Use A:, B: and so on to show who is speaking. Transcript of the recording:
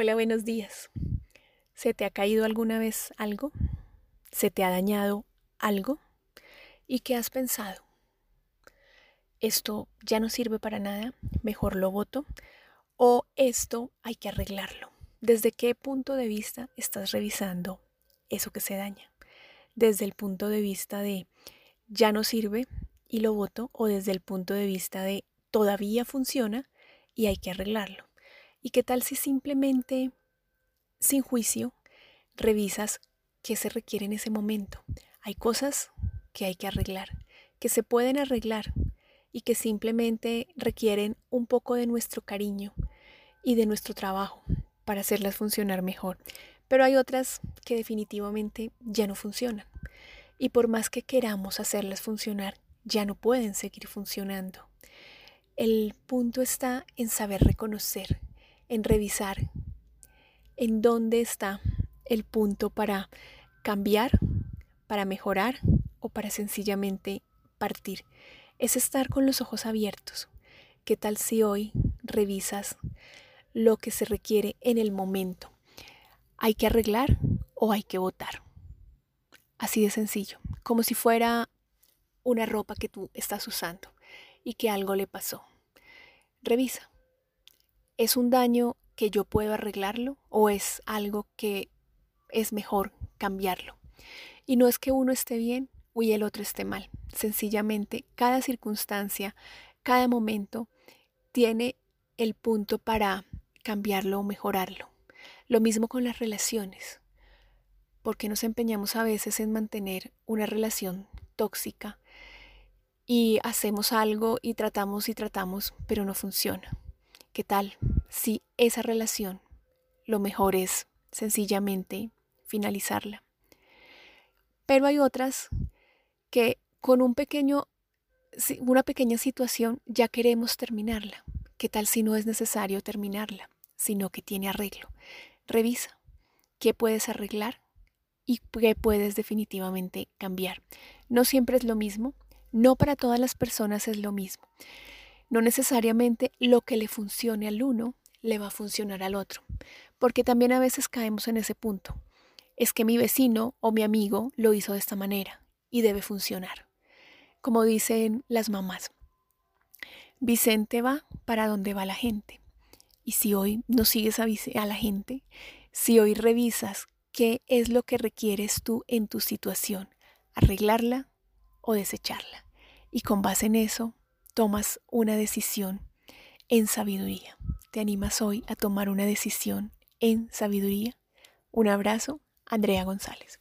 A: Hola, buenos días. ¿Se te ha caído alguna vez algo? ¿Se te ha dañado algo? ¿Y qué has pensado? ¿Esto ya no sirve para nada? ¿Mejor lo voto? ¿O esto hay que arreglarlo? ¿Desde qué punto de vista estás revisando eso que se daña? ¿Desde el punto de vista de ya no sirve y lo voto? ¿O desde el punto de vista de todavía funciona y hay que arreglarlo? ¿Y qué tal si simplemente, sin juicio, revisas qué se requiere en ese momento? Hay cosas que hay que arreglar, que se pueden arreglar y que simplemente requieren un poco de nuestro cariño y de nuestro trabajo para hacerlas funcionar mejor. Pero hay otras que definitivamente ya no funcionan. Y por más que queramos hacerlas funcionar, ya no pueden seguir funcionando. El punto está en saber reconocer en revisar en dónde está el punto para cambiar, para mejorar o para sencillamente partir. Es estar con los ojos abiertos. ¿Qué tal si hoy revisas lo que se requiere en el momento? ¿Hay que arreglar o hay que votar? Así de sencillo, como si fuera una ropa que tú estás usando y que algo le pasó. Revisa. ¿Es un daño que yo puedo arreglarlo o es algo que es mejor cambiarlo? Y no es que uno esté bien o el otro esté mal. Sencillamente, cada circunstancia, cada momento tiene el punto para cambiarlo o mejorarlo. Lo mismo con las relaciones. Porque nos empeñamos a veces en mantener una relación tóxica y hacemos algo y tratamos y tratamos, pero no funciona? ¿Qué tal si esa relación lo mejor es sencillamente finalizarla? Pero hay otras que con un pequeño, una pequeña situación ya queremos terminarla. ¿Qué tal si no es necesario terminarla, sino que tiene arreglo? Revisa qué puedes arreglar y qué puedes definitivamente cambiar. No siempre es lo mismo, no para todas las personas es lo mismo. No necesariamente lo que le funcione al uno le va a funcionar al otro, porque también a veces caemos en ese punto. Es que mi vecino o mi amigo lo hizo de esta manera y debe funcionar. Como dicen las mamás, Vicente va para donde va la gente. Y si hoy no sigues a, a la gente, si hoy revisas qué es lo que requieres tú en tu situación, arreglarla o desecharla. Y con base en eso, tomas una decisión en sabiduría. ¿Te animas hoy a tomar una decisión en sabiduría? Un abrazo, Andrea González.